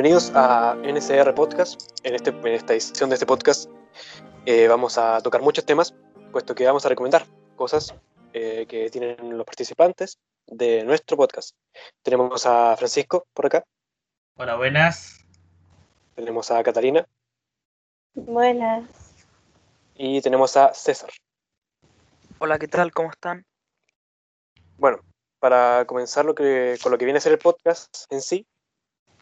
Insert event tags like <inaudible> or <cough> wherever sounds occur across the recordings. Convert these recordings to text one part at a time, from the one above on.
Bienvenidos a NCR Podcast. En, este, en esta edición de este podcast eh, vamos a tocar muchos temas, puesto que vamos a recomendar cosas eh, que tienen los participantes de nuestro podcast. Tenemos a Francisco por acá. Hola, buenas. Tenemos a Catalina. Buenas. Y tenemos a César. Hola, ¿qué tal? ¿Cómo están? Bueno, para comenzar lo que, con lo que viene a ser el podcast en sí,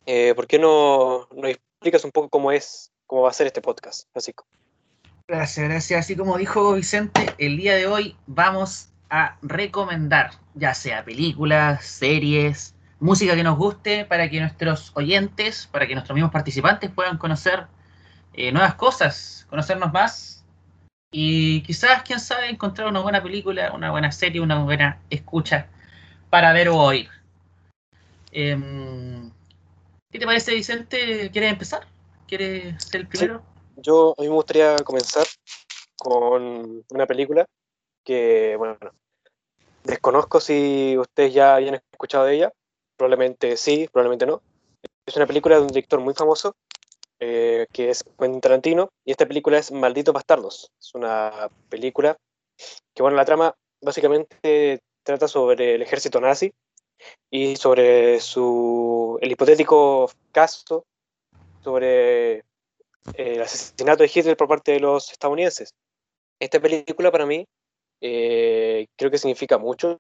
eh, ¿por qué no nos explicas un poco cómo es, cómo va a ser este podcast, Francisco? Gracias, gracias. Así como dijo Vicente, el día de hoy vamos a recomendar ya sea películas, series, música que nos guste para que nuestros oyentes, para que nuestros mismos participantes puedan conocer eh, nuevas cosas, conocernos más y quizás, quién sabe, encontrar una buena película, una buena serie, una buena escucha para ver o oír. Em, ¿Qué te parece, Vicente? ¿Quieres empezar? ¿Quieres ser el primero? Sí. Yo, a mí me gustaría comenzar con una película que, bueno, desconozco si ustedes ya habían escuchado de ella. Probablemente sí, probablemente no. Es una película de un director muy famoso, eh, que es Quentin Tarantino, y esta película es Malditos Bastardos. Es una película que, bueno, la trama básicamente trata sobre el ejército nazi y sobre su, el hipotético caso sobre eh, el asesinato de Hitler por parte de los estadounidenses. Esta película para mí eh, creo que significa mucho,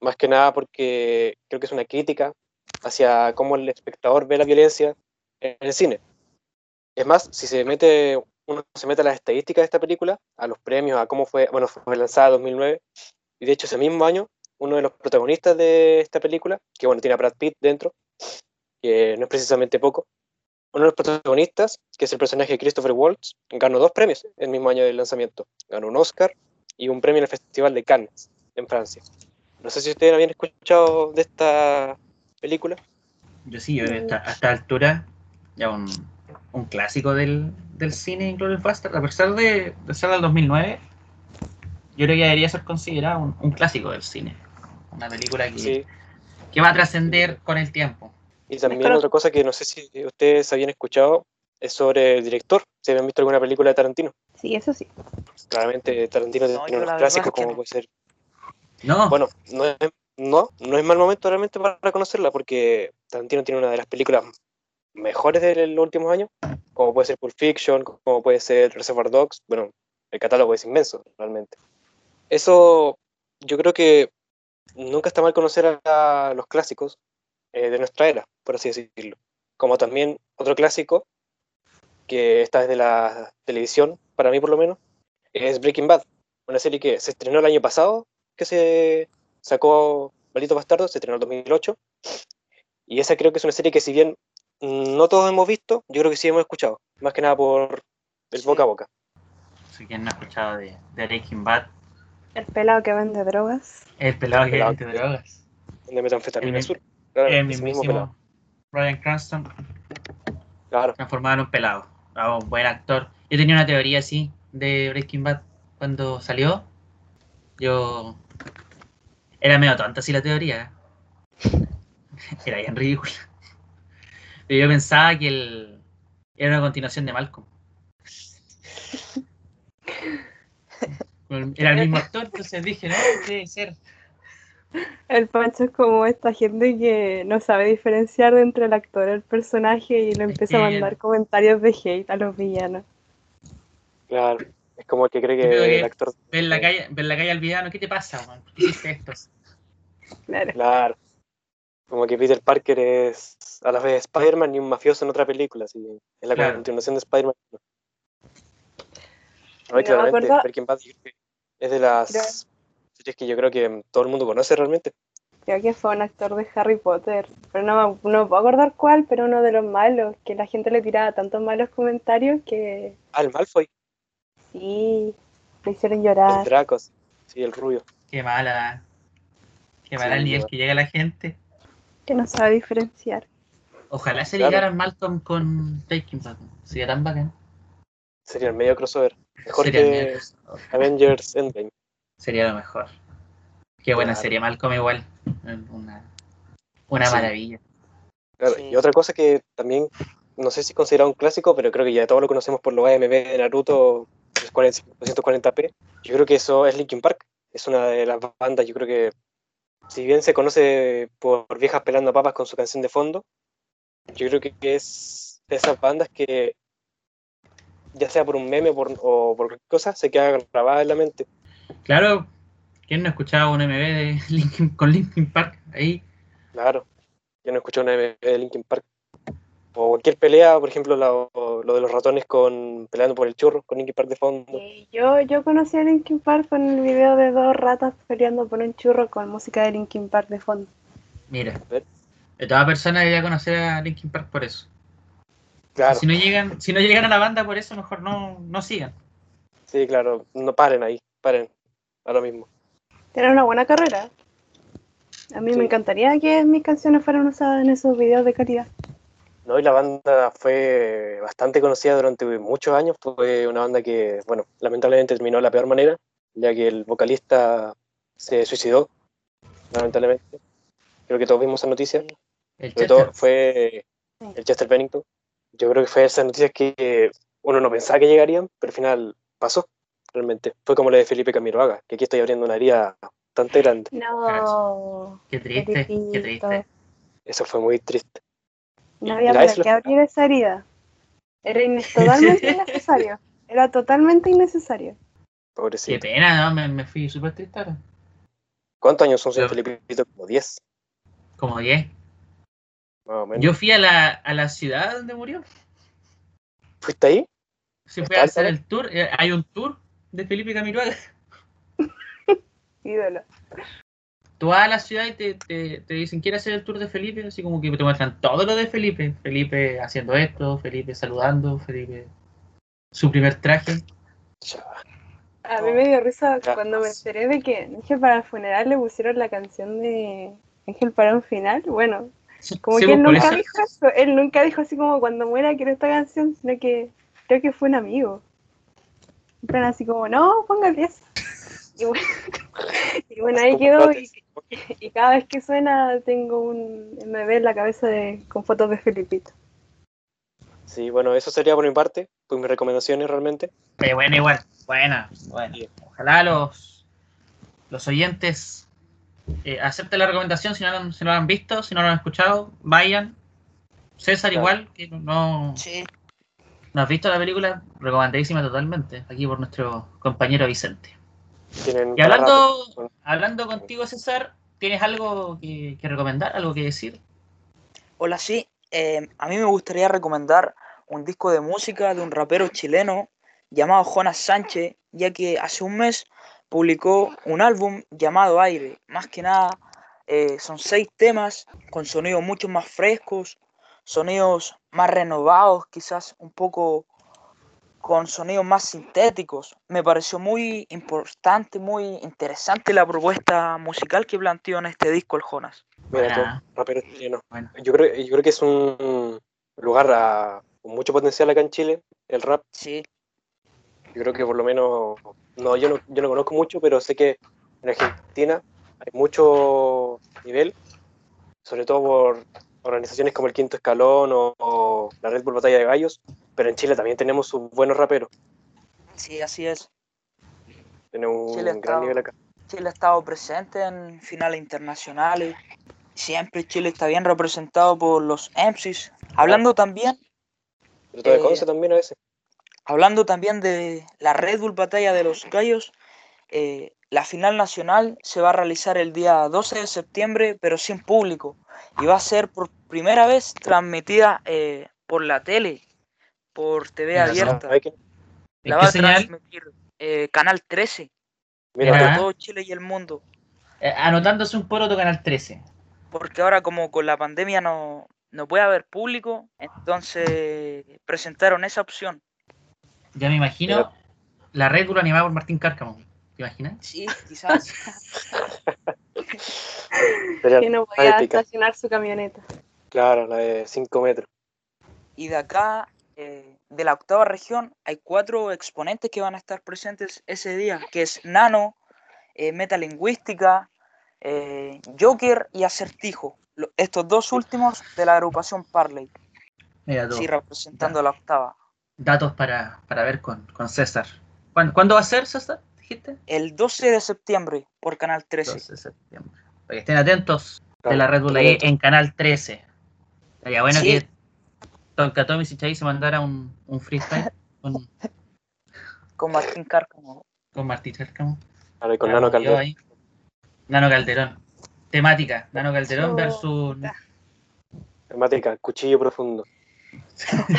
más que nada porque creo que es una crítica hacia cómo el espectador ve la violencia en el cine. Es más, si se mete, uno se mete a las estadísticas de esta película, a los premios, a cómo fue, bueno, fue lanzada en 2009, y de hecho ese mismo año, uno de los protagonistas de esta película, que bueno, tiene a Brad Pitt dentro, que no es precisamente poco, uno de los protagonistas, que es el personaje de Christopher Waltz, ganó dos premios el mismo año del lanzamiento. Ganó un Oscar y un premio en el Festival de Cannes, en Francia. No sé si ustedes habían escuchado de esta película. Yo sí, yo hasta, a esta altura, ya un, un clásico del, del cine Inglourious Basterds, a pesar de, de ser del 2009, yo creo que debería ser considerado un, un clásico del cine. Una película que, Sí. que va a trascender con el tiempo. Y también Claro. otra cosa que no sé si ustedes habían escuchado es sobre el director. Si habían visto alguna película de Tarantino. Sí, eso sí. Claramente Tarantino No, tiene unos clásicos como no. puede ser. No, Bueno, no es, no, no es mal momento realmente para conocerla porque Tarantino tiene una de las películas mejores de los últimos años, como puede ser Pulp Fiction, como puede ser Reservoir Dogs. Bueno, el catálogo es inmenso realmente. Eso yo creo que nunca está mal conocer a los clásicos eh, de nuestra era, por así decirlo. Como también otro clásico, que está desde la televisión, para mí por lo menos, es Breaking Bad, una serie que se estrenó el año pasado, que se sacó Maldito Bastardo, se estrenó en 2008, y esa creo que es una serie que si bien no todos hemos visto, yo creo que sí hemos escuchado, más que nada por el Sí. boca a boca. si quien no ha escuchado de, de Breaking Bad, El pelado que vende drogas. el pelado que pelado vende que- drogas. de metanfetamina El- azul. Claro, el pelado. mismísimo Brian Cranston, Claro, transformado en un pelado. Ah, un buen actor. Yo tenía una teoría así de Breaking Bad cuando salió. Yo. Era medio tonta así la teoría. <laughs> Era bien ridícula. Pero yo pensaba que el... era una continuación de Malcolm. <laughs> Era el mismo actor, entonces dije, no, debe ser. El Pancho es como esta gente que no sabe diferenciar entre el actor y el personaje y le Es empieza a mandar comentarios de hate a los villanos. claro. Es como el que cree que que el actor. Ver la calle, ver la calle al villano, ¿qué te pasa, man? ¿Por qué hiciste esto? Claro. Claro. Como que Peter Parker es a la vez Spider-Man y un mafioso en otra película, así. Es la Claro. continuación de Spider-Man. No, me claramente, Breaking Bad yo creo que es de las Creo- series que yo creo que todo el mundo conoce realmente. Creo que fue un actor de Harry Potter. Pero no, me- no me puedo acordar cuál, pero uno de los malos. Que la gente le tiraba tantos malos comentarios que Ah, el Malfoy, sí, le hicieron el llorar. Draco, sí, el rubio. Qué mala. Qué mala Sí, el nivel bueno. que llega la gente. Que no sabe diferenciar. Ojalá se Claro. ligaran Malcolm con Breaking Bad. Sería tan bacán. Sería el medio crossover. Mejor Sería, que el mejor. Avengers Endgame. Sería lo mejor. Qué buena Claro. serie Malcolm igual. Una, una Sí. maravilla. Claro, Sí. Y otra cosa que también, no sé si es considerado un clásico, pero creo que ya todos lo conocemos por los AMV de Naruto 240p. Yo creo que eso es Linkin Park. Es una de las bandas, yo creo que, si bien se conoce por viejas pelando papas con su canción de fondo, yo creo que es de esas bandas que, ya sea por un meme por- o por cualquier cosa, se queda grabada en la mente. Claro, ¿quién no escuchaba un MV de <laughs> Linkin, con Linkin Park ahí? Claro, yo no escuché una AMV de Linkin Park. O cualquier pelea, por ejemplo, lo, lo de los ratones con peleando por el churro, con Linkin Park de fondo. Yo, yo conocí a Linkin Park con el video de dos ratas peleando por un churro con música de Linkin Park de fondo. Mira, toda persona debería conocer a Linkin Park por eso. Claro, Si no llegan, si no llegan a la banda por eso, mejor no, no sigan. sí, claro, no paren ahí, paren, a lo mismo. Tiene una buena carrera. A mí Sí. me encantaría que mis canciones fueran usadas en esos videos de calidad. No, y la banda fue bastante conocida durante muchos años. Fue una banda que, bueno, lamentablemente terminó de la peor manera, ya que el vocalista se suicidó, lamentablemente. Creo que todos vimos esa noticia. El Sobre todo fue el Chester Bennington. Yo creo que fue esas noticias que uno no pensaba que llegarían, pero al final pasó, realmente. Fue como la de Felipe Camiroaga, que aquí estoy abriendo una herida bastante grande. No, Qué triste, qué triste. Eso fue muy triste. no había para qué abrir esa herida. Era <laughs> totalmente innecesario. Era totalmente innecesario. Qué Pobrecito. pena, ¿no? Me, me fui súper triste ahora. ¿Cuántos años son, señor Felipito? Como 10, Como 10. Más o menos. Yo fui a la, a la ciudad donde murió. ¿Fuiste ahí? Se fue ¿Está a hacer el el tour. eh, Hay un tour de Felipe Camiroaga. <laughs> Ídolo. Tú vas a la ciudad y te, te, te dicen, ¿quieres hacer el tour de Felipe? Así como que te muestran todo lo de Felipe. Felipe haciendo esto, Felipe saludando, Felipe su primer traje. A mí me dio risa cuando me enteré de que Ángel para el funeral le pusieron la canción de Ángel para un final. Bueno, como Sí, que él pues, nunca eso- dijo eso. Él nunca dijo así como cuando muera quiero esta canción, sino que creo que fue un amigo. En plan así como, no, póngale eso. Y bueno, <laughs> y bueno, ahí quedó y, y cada vez que suena tengo un MV en la cabeza de, con fotos de Felipito. Sí, bueno, eso sería por mi parte, pues mis recomendaciones realmente. Eh, bueno, igual. Buena, buena. Ojalá los, los oyentes eh, acepten la recomendación si no, lo- si no lo han visto, si no lo han escuchado, vayan. César Claro. igual, que no, Sí, no has visto la película, recomendadísima totalmente, aquí por nuestro compañero Vicente. Tienen Y hablando, rato. hablando contigo, César, ¿tienes algo que, que recomendar, algo que decir? hola, sí. eh, a mí me gustaría recomendar un disco de música de un rapero chileno llamado Jonas Sánchez, ya que hace un mes publicó un álbum llamado Aire. Más que nada, eh, son seis temas con sonidos mucho más frescos, sonidos más renovados, quizás un poco con sonidos más sintéticos. Me pareció muy importante, muy interesante la propuesta musical que planteó en este disco el Jonas. Mira tú, rapero chileno. Bueno. Yo creo, yo creo que es un lugar a- con mucho potencial acá en Chile, el rap. Sí, Yo creo que por lo menos, no, yo no, yo no conozco mucho, pero sé que en Argentina hay mucho nivel, sobre todo por organizaciones como el Quinto Escalón o, o la Red Bull Batalla de Gallos, pero en Chile también tenemos sus buenos raperos, sí, así es. tenemos un Chile gran está- nivel acá. Chile ha estado presente en finales internacionales. Siempre Chile está bien representado por los MCs. Hablando también, Pero de eh, Conce también a veces. Hablando también de la Red Bull Batalla de los Gallos, eh, la final nacional se va a realizar el día 12 de septiembre, pero sin público. Y va a ser por primera vez transmitida eh, por la tele, por TV Mira, abierta. ¿En La va a transmitir eh, Canal 13, Mira, Mira. para todo Chile y el mundo. Eh, anotándose un poroto Canal 13. porque ahora como con la pandemia no, no puede haber público, entonces presentaron esa opción. Ya me imagino la Red Bull animada por Martín Cárcamo. ¿Te imaginas? Sí, quizás. <laughs> Que no podía estacionar su camioneta. Claro, la de 5 metros. Y de acá, eh, de la octava región, hay cuatro exponentes que van a estar presentes ese día, que es Nano, eh, Metalingüística, eh, Joker y Acertijo. Lo- Estos dos últimos de la agrupación Parley. Mira Sí, representando la octava. Datos para, para ver con, con César. ¿Cuándo, cuándo va a ser, César? ¿Dijiste? El 12 de septiembre por Canal 13. 12 de septiembre. Para que estén atentos de la Red Bull ahí en Canal 13. Sería bueno Sí. que Tonkatomi y Chay se mandara un, un freestyle <laughs> con, Con Martín Cárcamo. con Martín Cárcamo. Claro, y con Nano Calderón. ahí. Nano Calderón. Temática. Nano Calderón versus. Temática, cuchillo profundo. <laughs>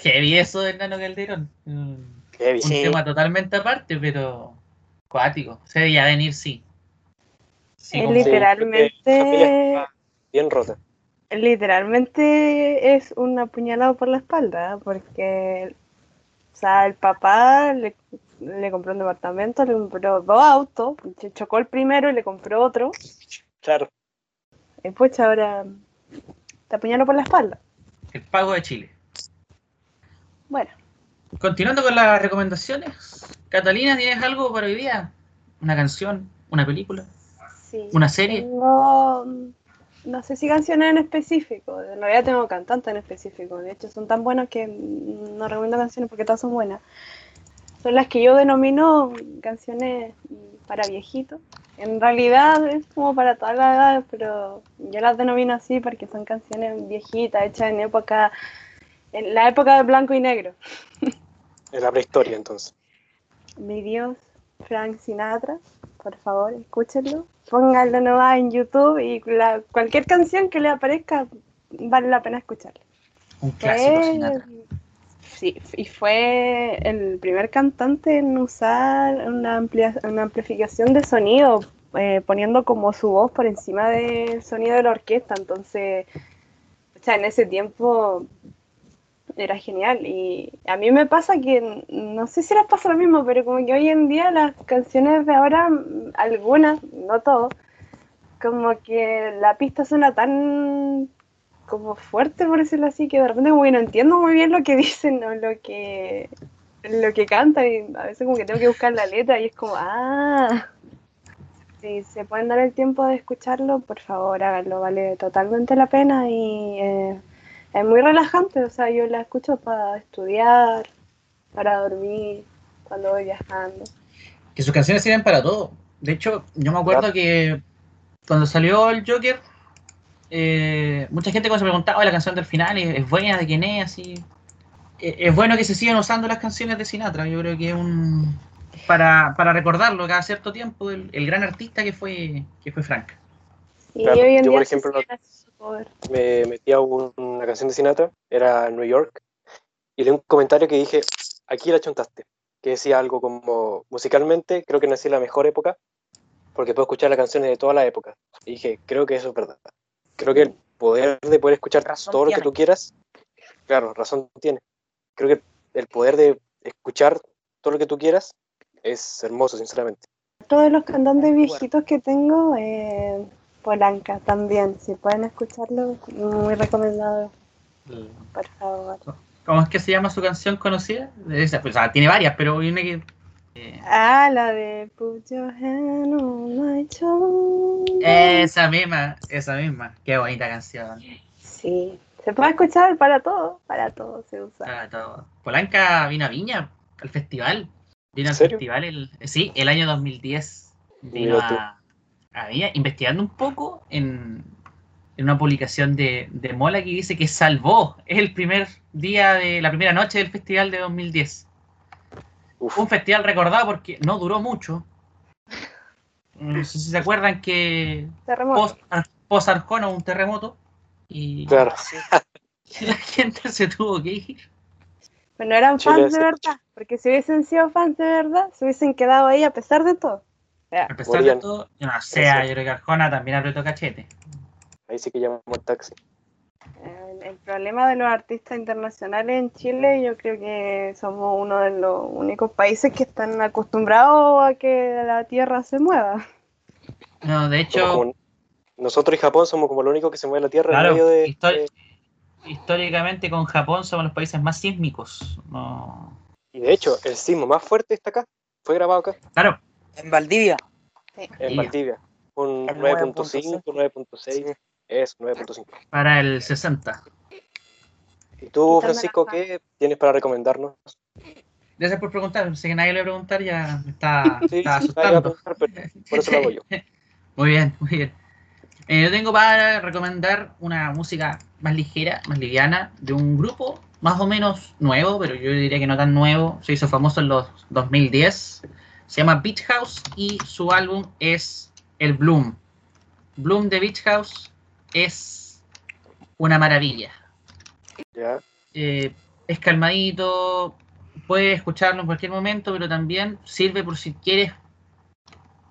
Heavy eso del Nano Calderón. Mm, Heavy. Un Sí. tema totalmente aparte, pero. Cuático. Se veía venir, sí. Sí, Es literalmente- Bien rota. Literalmente es un apuñalado por la espalda, porque o sea, el papá le, le compró un departamento, le compró dos autos, se chocó el primero y le compró otro, Claro. y pues ahora te apuñaló por la espalda. El pago de Chile. Bueno, Continuando con las recomendaciones, Catalina, ¿tienes algo para hoy día? ¿Una canción? ¿Una película? sí. ¿Una serie? Tengo, no sé si canciones en específico, en realidad tengo cantantes en específico, de hecho son tan buenos que no recomiendo canciones porque todas son buenas. Son las que yo denomino canciones para viejitos. En realidad es como para todas las edades, pero yo las denomino así porque son canciones viejitas, hechas en época, en la época de blanco y negro. <laughs> En la prehistoria, entonces. Mi Dios, Frank Sinatra, por favor, escúchenlo. Pónganlo nomás en YouTube y la- cualquier canción que le aparezca vale la pena escucharla. Un clásico Fue- Sinatra. Sí, y fue el primer cantante en usar una, amplia, una amplificación de sonido, eh, poniendo como su voz por encima del sonido de la orquesta. Entonces, o sea, en ese tiempo era genial. Y a mí me pasa que, no sé si les pasa lo mismo, pero como que hoy en día las canciones de ahora, algunas, no todo, como que la pista suena tan como fuerte, por decirlo así, que de repente como que no entiendo muy bien lo que <laughs> dicen o lo que lo que cantan y a veces como que tengo que buscar la letra y es como, ah, si se pueden dar el tiempo de escucharlo, por favor háganlo, vale totalmente la pena y eh, es muy relajante, o sea, yo la escucho para estudiar, para dormir, cuando voy viajando. Que sus canciones sirven para todo. De hecho, yo me acuerdo que cuando salió el Joker, eh, mucha gente cuando se preguntaba "Oye, la canción del final es, buena, de quién es, así. Eh, es bueno que se sigan usando las canciones de Sinatra. Yo creo que es un. Para, para recordarlo cada cierto tiempo, el, el gran artista que fue, que fue Frank. Y Claro, hoy en yo, día por ejemplo, me metí a un- una canción de Sinatra, era New York, y leí un comentario que dije, aquí la chuntaste, que decía algo como, musicalmente creo que nací en la mejor época, porque puedo escuchar las canciones de todas las épocas. Y dije, creo que eso es verdad. Creo que el poder de poder escuchar Razón todo lo que tiene. tú quieras, claro, razón tiene. Creo que el poder de escuchar todo lo que tú quieras es hermoso, sinceramente. Todos los cantantes viejitos que tengo, eh, Polanca también, si pueden escucharlo, muy recomendado, por favor. ¿Cómo es que se llama su canción conocida? Esa, pues, o sea, tiene varias, pero viene que. eh, Ah, la de Put Your Hand on My Shoulder. esa misma, esa misma. Qué bonita canción. Sí, se puede escuchar para todo, para todo se usa. Ah, todo. Polanca vino a Viña, al festival. Vino ¿En al serio? festival, el, sí, el año 2010. Vino a, a Viña, investigando un poco en, en una publicación de, de Mola que dice que salvó el primer día de la primera noche del festival de 2010. Uf, Fue un festival recordado porque no duró mucho. No sé si se acuerdan que Terremoto. post, Arjona hubo un terremoto y claro. <laughs> La gente se tuvo que ir. Pero no eran Chile fans de verdad, porque si hubiesen sido fans de verdad, se hubiesen quedado ahí a pesar de todo. O sea, A pesar de Morían. todo, yo no sé, yo creo que Arjona también apretó cachete. Ahí sí que llamamos el taxi. El, el problema de los artistas internacionales en Chile, yo creo que somos uno de los únicos países que están acostumbrados a que la tierra se mueva. No, de hecho, como- nosotros y Japón somos como lo único que se mueve la Tierra Claro, en medio de... histori- de- históricamente con Japón somos los países más sísmicos. No... y de hecho, el sismo más fuerte está acá. Fue grabado acá. Claro, En Valdivia. En. Valdivia. Un El 9.5, 9.6. Sí. Es 9.5. Para el 60. ¿Y tú, Francisco, qué tienes para recomendarnos? Gracias por preguntar. Sé que nadie le va a preguntar, ya me está, Sí, está asustando. por eso lo hago yo. <laughs> Muy bien, muy bien. Eh, yo tengo para recomendar una música más ligera, más liviana, de un grupo más o menos nuevo, pero yo diría que no tan nuevo. Se hizo famoso en los 2010. Se llama Beach House y su álbum es el Bloom. Bloom de Beach House es una maravilla. Eh, es calmadito, puedes escucharlo en cualquier momento, pero también sirve por si quieres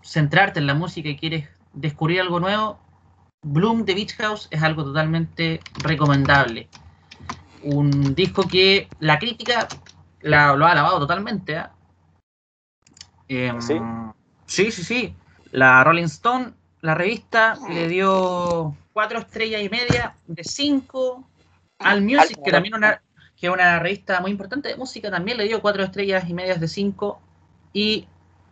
centrarte en la música y quieres descubrir algo nuevo. Bloom de Beach House es algo totalmente recomendable. Un disco que la crítica la- lo ha alabado totalmente. ¿ah? Em, ¿Sí? sí, sí, sí. La Rolling Stone, la revista, le dio cuatro estrellas y media de cinco. Al Music, que también una, que es una revista muy importante de música, también le dio cuatro estrellas y medias de cinco. Y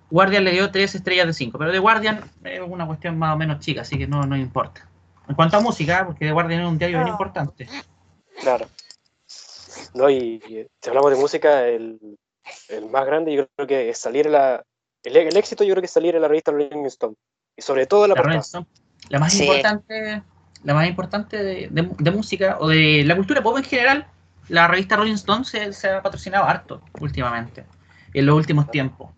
Guardian le dio tres estrellas de cinco. Pero The Guardian es una cuestión más o menos chica, así que no, no importa. En cuanto a música, porque The Guardian es un diario bien Ah. importante. Claro. No, y, y si hablamos de música, el, el más grande yo creo que es salir en la... El, el éxito yo creo que es salir en la revista Rolling Stone. Y sobre todo la La Rolling portada. Stone, la más Sí. importante, la más importante de, de- de música o de la cultura pop en general, la revista Rolling Stone se, se ha patrocinado harto últimamente, en los últimos tiempos.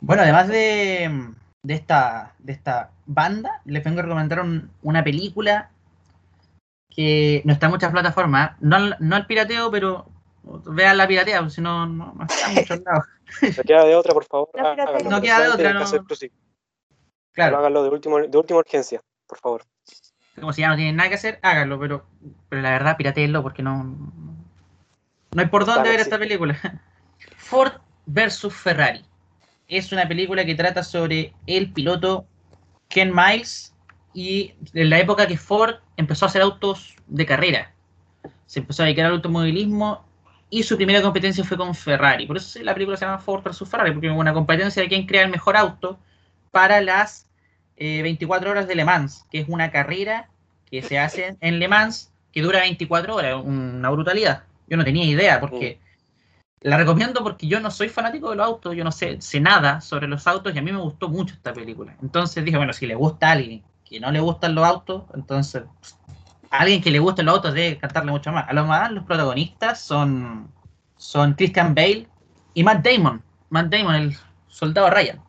Bueno, además de, de esta, de esta banda, les vengo a recomendar un- una película que no está en muchas plataformas, no, al- no al pirateo, pero vean la piratea, porque si no, no, no está en muchos lados. <laughs> No queda de otra, por favor. No, espérate. háganlo, No queda de otra, no. Claro. Háganlo de, último, de última urgencia, por favor. como si ya no tienen nada que hacer, háganlo, pero, pero la verdad, pirateenlo porque no, no hay por dónde Claro, ver sí. esta película. <laughs> Ford versus Ferrari. Es una película que trata sobre el piloto Ken Miles y en la época que Ford empezó a hacer autos de carrera. Se empezó a dedicar al automovilismo y su primera competencia fue con Ferrari. Por eso la película se llama Ford versus Ferrari, porque es una competencia de quién crea el mejor auto para las eh, 24 horas de Le Mans, que es una carrera que se hace en Le Mans que dura 24 horas, una brutalidad. Yo no tenía idea porque la recomiendo porque yo no soy fanático de los autos, yo no sé, sé nada sobre los autos y a mí me gustó mucho esta película. Entonces dije, bueno, si le gusta a alguien que no le gustan los autos, entonces a alguien que le gusten los autos debe cantarle mucho más. A lo más los protagonistas son, son Christian Bale y Matt Damon. Matt Damon, el soldado Ryan.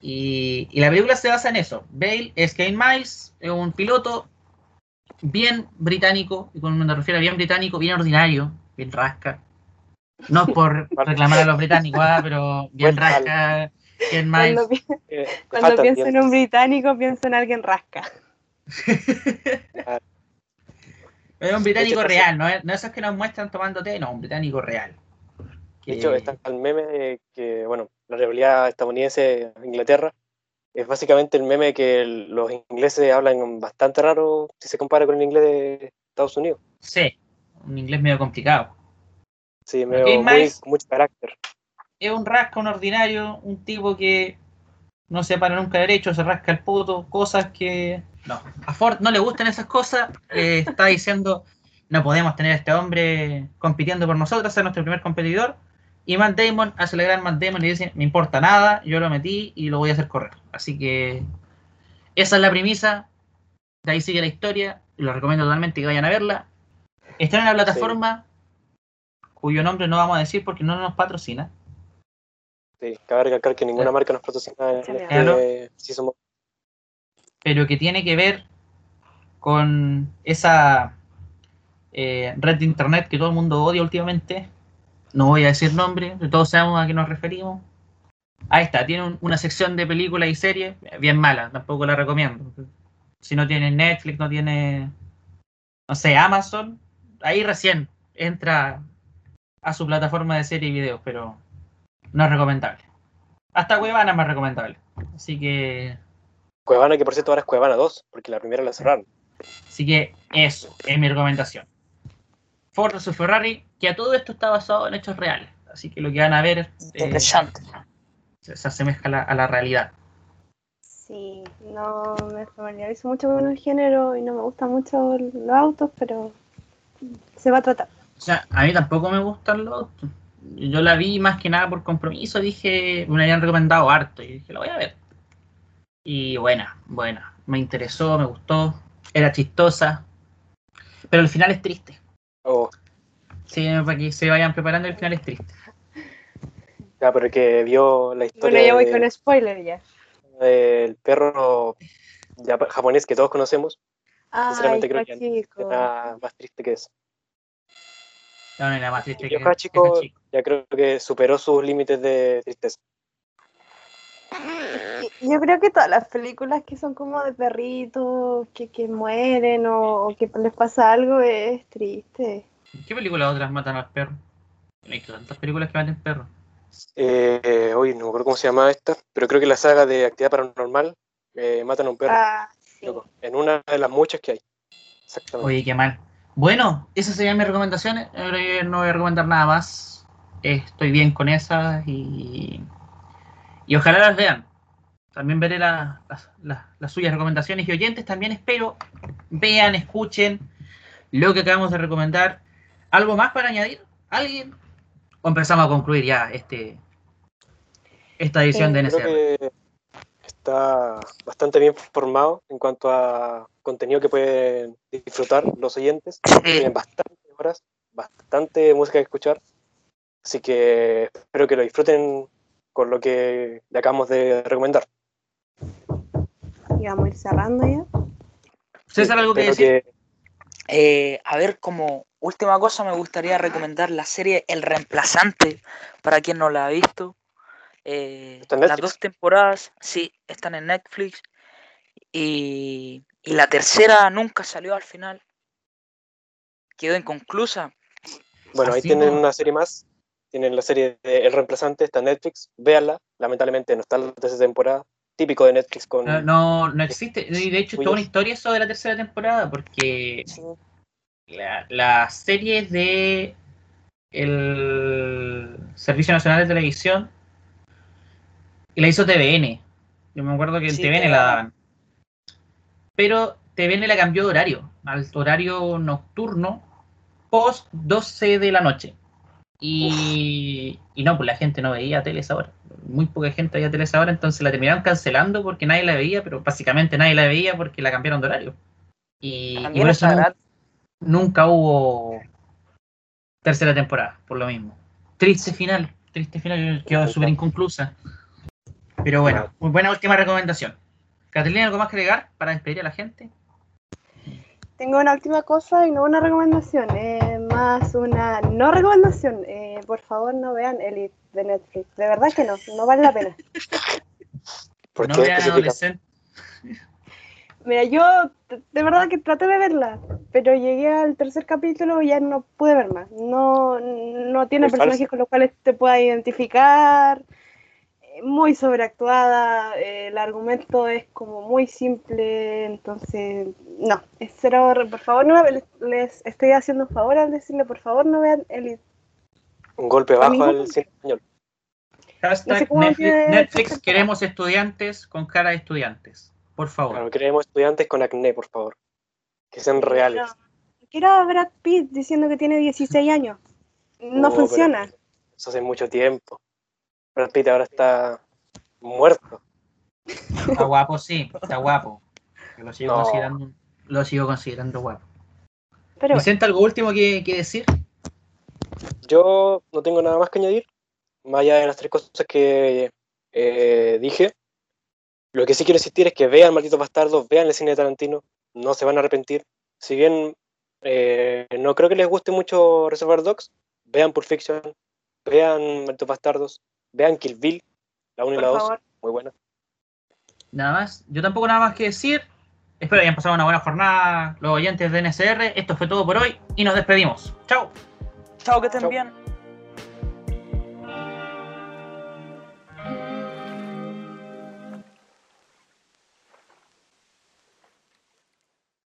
Y, y la película se basa en eso. Bale es Kane Miles, es un piloto bien británico, y cuando me refiero a bien británico, bien ordinario, bien rasca. No por <laughs> reclamar a los británicos, ah, pero bien rasca, Kane Miles. Cuando, pi- Eh, cuando pienso en un británico, pienso en alguien rasca. <laughs> Es un británico real, no, no esos que nos muestran tomando té, no, un británico real. De hecho, está el meme de que, bueno, la rivalidad estadounidense Inglaterra es básicamente el meme que el- los ingleses hablan bastante raro si se compara con el inglés de Estados Unidos. Sí, un inglés medio complicado. Sí, medio, muy, mucho carácter. Es un rasca, un ordinario, un tipo que no se para nunca derecho, se rasca el puto, cosas que... No, a Ford no le gustan esas cosas, eh, está diciendo, no podemos tener a este hombre compitiendo por nosotros, ser nuestro primer competidor. Y Matt Damon hace la gran Matt Damon y dice, me importa nada, yo lo metí y lo voy a hacer correr. Así que esa es la premisa, de ahí sigue la historia, lo recomiendo totalmente que vayan a verla. Está en una plataforma cuyo nombre no vamos a decir porque no nos patrocina. Sí, cabe recalcar que ninguna marca nos patrocina en este pero que tiene que ver con esa eh, red de internet que todo el mundo odia últimamente. No voy a decir nombre, todos sabemos a qué nos referimos. Ahí está, tiene un- una sección de películas y series bien mala, tampoco la recomiendo. Si no tiene Netflix, no tiene, no sé, Amazon, ahí recién entra a su plataforma de serie y videos, pero no es recomendable. Hasta Cuevana es más recomendable. Así que Cuevana, que por cierto ahora es Cuevana 2, porque la primera la cerraron. Así que eso es mi recomendación. Ford vs Ferrari, que a todo esto está basado en hechos reales. Así que lo que van a ver eh, Interesante. se, se asemeja a la, a la realidad. Sí, no me familiarizo mucho con el género y no me gustan mucho los autos, pero se va a tratar. O sea, a mí tampoco me gustan los autos. Yo la vi más que nada por compromiso, dije, me habían recomendado harto y dije, la voy a ver. Y buena, buena. Me interesó, me gustó, era chistosa, pero el final es triste. Oh, Sí, para que se vayan preparando, el final es triste. ya, pero que vio la historia Bueno, ya voy de- con spoiler ya. del perro ya, japonés que todos conocemos. Ay, Sinceramente creo que. Nada más triste que eso. No, no nada más triste que, Hachiko ya creo que superó sus límites de tristeza. Yo creo que todas las películas que son como de perritos, que, que mueren o, o que les pasa algo es triste. ¿En ¿Qué películas otras matan a los perros? No hay tantas películas que maten perros. Eh, hoy no me acuerdo cómo se llama esta, pero creo que la saga de Actividad Paranormal eh, matan a un perro. Ah, sí. loco, en una de las muchas que hay. Exactamente. Oye, qué mal. Bueno, esas serían mis recomendaciones. No voy a recomendar nada más. Estoy bien con esas y, y ojalá las vean. También veré la- las, las- las suyas recomendaciones y oyentes. También espero vean, escuchen lo que acabamos de recomendar. ¿Algo más para añadir? ¿Alguien? ¿O empezamos a concluir ya este esta edición de Creo NSR? que está bastante bien formado en cuanto a contenido que pueden disfrutar los oyentes. <laughs> Tienen bastantes horas, bastante música que escuchar. Así que espero que lo disfruten con lo que le acabamos de recomendar. Y vamos a ir cerrando ya. César, ¿algo que decir? Eh, a ver, como última cosa, me gustaría recomendar la serie El Reemplazante, para quien no la ha visto. Eh, ¿Está en las dos temporadas, sí, están en Netflix. Y, y la tercera nunca salió al final. Quedó inconclusa. Bueno, ahí tienen una serie más. Tienen la serie de El Reemplazante, está en Netflix. Véanla. Lamentablemente no está la tercera temporada. Típico de Netflix con... No, no, no existe. Y de hecho, es toda una historia eso de la tercera temporada, porque Sí, la, la serie de el Servicio Nacional de Televisión y la hizo TVN. Yo me acuerdo que en Sí, TVN la daban. Pero TVN la cambió de horario, al horario nocturno, post 12 de la noche. Y, y no, pues la gente no veía tele esa hora. Muy poca gente veía tele esa hora, entonces la terminaron cancelando porque nadie la veía, pero básicamente nadie la veía porque la cambiaron de horario. Y, por eso está nun- gratis. nunca hubo tercera temporada, por lo mismo. Triste final, triste final, quedó súper inconclusa. Pero bueno, muy buena última recomendación. Catalina, ¿algo más que agregar para despedir a la gente? Tengo una última cosa y no una recomendación, es más una no recomendación. Eh, por favor, no vean Elite de Netflix. De verdad que no, no vale la pena. <laughs> ¿Por no qué vean adolescentes. <laughs> Mira, yo de verdad que traté de verla, pero llegué al tercer capítulo y ya no pude ver más. No, no tiene personajes con los cuales te puedas identificar. Muy sobreactuada, eh, el argumento es como muy simple, entonces no, es cero, por favor, no, les, les estoy haciendo un favor al decirle, por favor, no vean Elite. Un golpe A bajo al cine español. Hashtag No sé cómo Netflix, queremos estudiantes con cara de estudiantes. Por favor. Claro, queremos estudiantes con acné, por favor. Que sean reales. No, quiero a Brad Pitt diciendo que tiene 16 años. No Oh, funciona. Eso hace mucho tiempo. Brad Pitt ahora está muerto. Está guapo, sí, está guapo. Yo lo sigo, No. considerando, lo sigo considerando guapo. Pero bueno, Vicente, ¿algo último que, que decir? Yo no tengo nada más que añadir, más allá de las tres cosas que eh, dije. Lo que sí quiero insistir es que vean Malditos Bastardos, vean el cine de Tarantino, no se van a arrepentir. Si bien eh, no creo que les guste mucho Reservoir Dogs, vean Pulp Fiction, vean Malditos Bastardos, vean Kill Bill, la 1 y la 2, favor. muy buena. Nada más. Yo tampoco nada más que decir. Espero que hayan pasado una buena jornada los oyentes de NSR. Esto fue todo por hoy y nos despedimos. Chao. Chao, que estén bien.